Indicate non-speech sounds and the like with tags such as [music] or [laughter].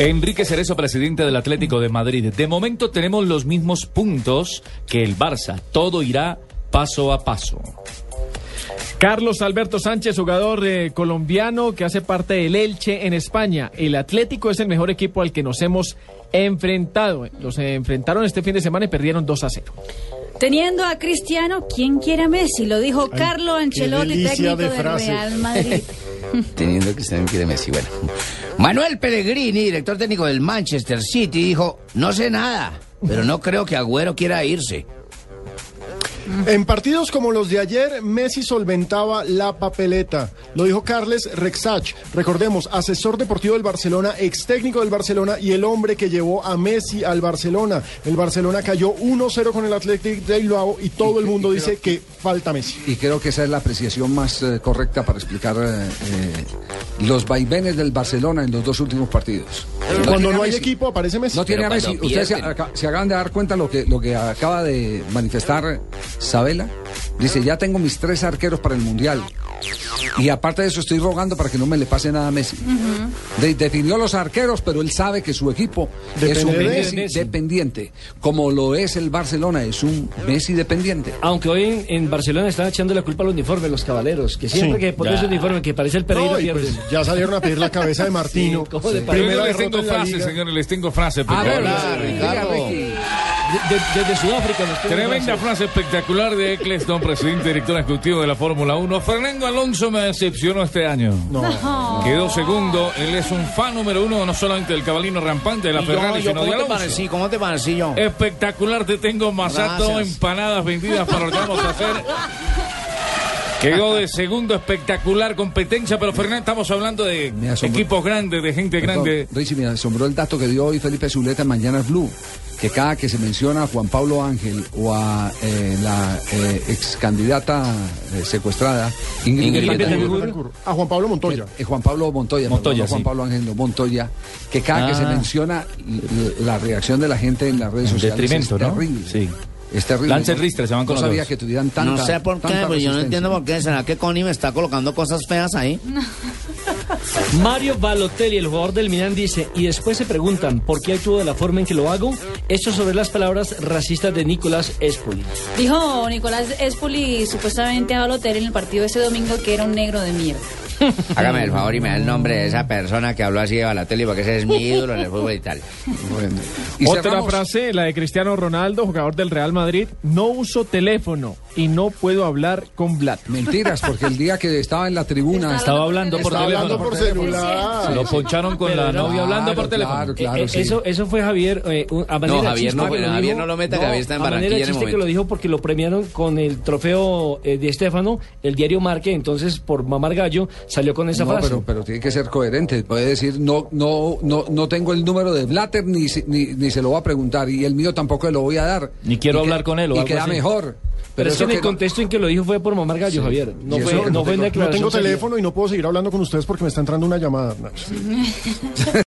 Enrique Cerezo, presidente del Atlético de Madrid. De momento tenemos los mismos puntos que el Barça. Todo irá paso a paso. Carlos Alberto Sánchez, jugador eh, colombiano que hace parte del Elche en España. El Atlético es el mejor equipo al que nos hemos enfrentado. Los enfrentaron este fin de semana y perdieron 2 a 0. Teniendo a Cristiano, ¿quién quiere a Messi? Lo dijo Carlo Ancelotti, técnico de del frase. Real Madrid. [laughs] [laughs] Teniendo que Cristiano quiere Messi. Bueno. Manuel Pellegrini, director técnico del Manchester City, dijo, no sé nada, pero no creo que Agüero quiera irse. En partidos como los de ayer, Messi solventaba la papeleta. Lo dijo Carles Rexach, recordemos, asesor deportivo del Barcelona, ex técnico del Barcelona y el hombre que llevó a Messi al Barcelona. El Barcelona cayó 1-0 con el Athletic de Bilbao y todo el mundo dice que falta Messi. Y creo que esa es la apreciación más eh, correcta para explicar eh, eh, los vaivenes del Barcelona en los dos últimos partidos. Cuando tiene a no hay Messi. equipo aparece Messi. No tiene a Messi. cuando Ustedes se, se acaban de dar cuenta lo que, lo que acaba de manifestar Sabela. Dice, ya tengo mis tres arqueros para el Mundial. Y aparte de eso estoy rogando para que no me le pase nada a Messi. De- definió los arqueros, pero él sabe que su equipo es un de Messi, Messi. dependiente. Como lo es el Barcelona, es un Messi dependiente. Aunque hoy en, en Barcelona están echando la culpa al uniforme, los cabaleros, que siempre Sí. que ponen ese uniforme que parece el Pereira No, y pierden. pues ya salieron a pedir la cabeza de [laughs] Martino. Primera les tengo liga. señores, les tengo frases. A ver. Ricardo. De- de- desde Sudáfrica nos tienen Tremenda frase espectacular de Eccleston, presidente director ejecutivo de la Fórmula 1. Fernando Alonso me decepcionó este año. Quedó segundo. Él es un fan número uno, no solamente del cabalino rampante de la Ferrari, sino de Alonso. ¿Cómo te parecí yo? Espectacular, te tengo masato, Gracias. empanadas vendidas para lo que vamos a hacer. [laughs] Quedó de segundo, espectacular competencia, pero Fernando, estamos hablando de equipos grandes, de gente grande. Richie, me asombró el dato que dio hoy Felipe Zuleta en Mañanas Blue, que cada que se menciona a Juan Pablo Ángel o a eh, la eh, ex candidata eh, secuestrada, Ingrid, Ingrid. A Juan Pablo Montoya. eh, Juan Pablo Montoya, perdón, Montoya, no Juan sí. Pablo Ángel, no, Montoya, que cada que se Ah. menciona la reacción de la gente en las redes En sociales detrimento, es ¿no? terrible. Sí. Es terrible. Lance ¿no? Ristre, se van con No los sabía dos. que tuvieran tanta no sé por qué, pero yo no entiendo por qué. ¿Será que Connie me está colocando cosas feas ahí? [laughs] Mario Balotelli, el jugador del Milan, dice, y después se preguntan por qué actúo de la forma en que lo hago. Esto sobre las palabras racistas de Nicolás Espoli. Dijo Nicolás Espoli supuestamente a Balotelli en el partido ese domingo que era un negro de mierda. Hágame el favor y me da el nombre de esa persona que habló así de Balotelli porque ese es mi ídolo en el fútbol y tal. Bueno. Y Otra cerramos- frase, la de Cristiano Ronaldo, jugador del Real Madrid. No uso teléfono y no puedo hablar con Vlad. Mentiras, porque el día que estaba en la tribuna... Estaba hablando por Está teléfono. hablando por celular. Lo poncharon con Pero la no, novia hablando claro, por teléfono. claro, claro. Eh, eh, sí. eso, eso fue Javier. eh, a No, Javier no, Javier dijo- no lo meta, que Javier está en a manera en el chiste que lo dijo porque lo premiaron con el trofeo eh, de Estefano, el diario Marque. Entonces, por mamar gallo, salió con esa No, frase. pero, pero tiene que ser coherente. Puede decir, no, no, no, no tengo el número de Blatter ni, se- ni, ni se lo va a preguntar y el mío tampoco lo voy a dar. Ni quiero Y que- hablar con él o Y algo queda así. mejor. Pero es que en el que no- contexto en que lo dijo fue por mamar gallo, Javier. No fue, eso- no fue No tengo teléfono y no puedo seguir hablando con ustedes porque me está entrando una llamada. [laughs]